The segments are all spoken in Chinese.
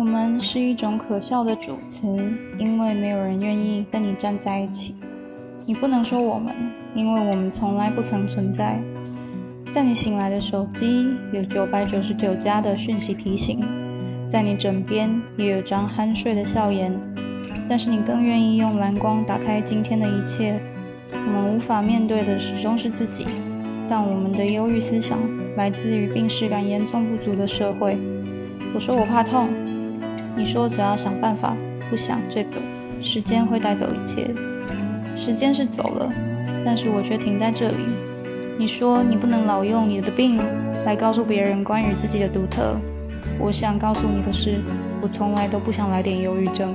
我们是一种可笑的主词，因为没有人愿意跟你站在一起。你不能说我们，因为我们从来不曾存在。在你醒来的手机有九百九十九加的讯息提醒，在你枕边也有张酣睡的笑颜，但是你更愿意用蓝光打开今天的一切。我们无法面对的始终是自己，但我们的忧郁思想来自于病视感严重不足的社会。我说我怕痛，你说只要想办法不想这个，时间会带走一切。时间是走了，但是我却停在这里。你说你不能老用你的病来告诉别人关于自己的独特。我想告诉你的是，我从来都不想来点忧郁症，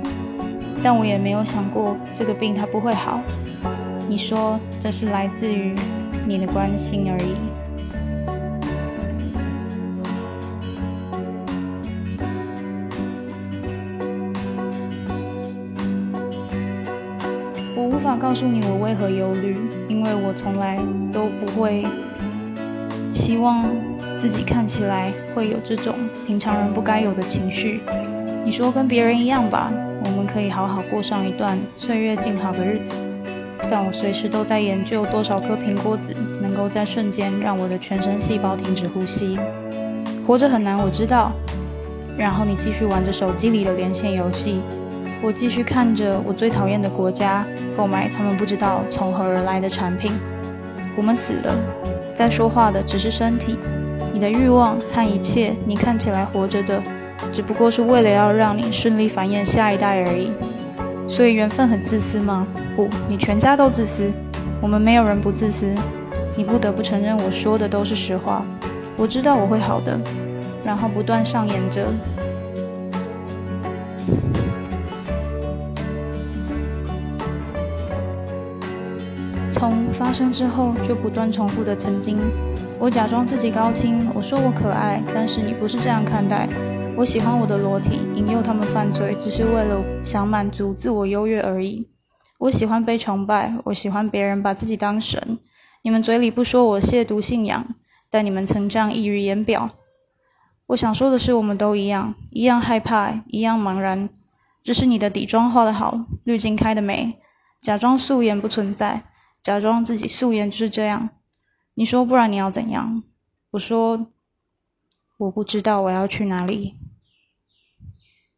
但我也没有想过这个病它不会好。你说这是来自于你的关心而已。我无法告诉你我为何忧虑，因为我从来都不会希望自己看起来会有这种平常人不该有的情绪。你说跟别人一样吧，我们可以好好过上一段岁月静好的日子。但我随时都在研究多少颗苹果籽能够在瞬间让我的全身细胞停止呼吸。活着很难，我知道。然后你继续玩着手机里的连线游戏，我继续看着我最讨厌的国家购买他们不知道从何而来的产品。我们死了，在说话的只是身体。你的欲望和一切，你看起来活着的，只不过是为了要让你顺利繁衍下一代而已。所以缘分很自私吗？不，你全家都自私。我们没有人不自私。你不得不承认我说的都是实话。我知道我会好的，然后不断上演着。从发生之后就不断重复的曾经，我假装自己高清，我说我可爱，但是你不是这样看待。我喜欢我的裸体，引诱他们犯罪，只是为了想满足自我优越而已。我喜欢被崇拜，我喜欢别人把自己当神。你们嘴里不说我亵渎信仰，但你们曾这样溢于言表。我想说的是，我们都一样，一样害怕，一样茫然。只是你的底妆画得好，滤镜开得美，假装素颜不存在，假装自己素颜就是这样。你说不然你要怎样？我说我不知道我要去哪里。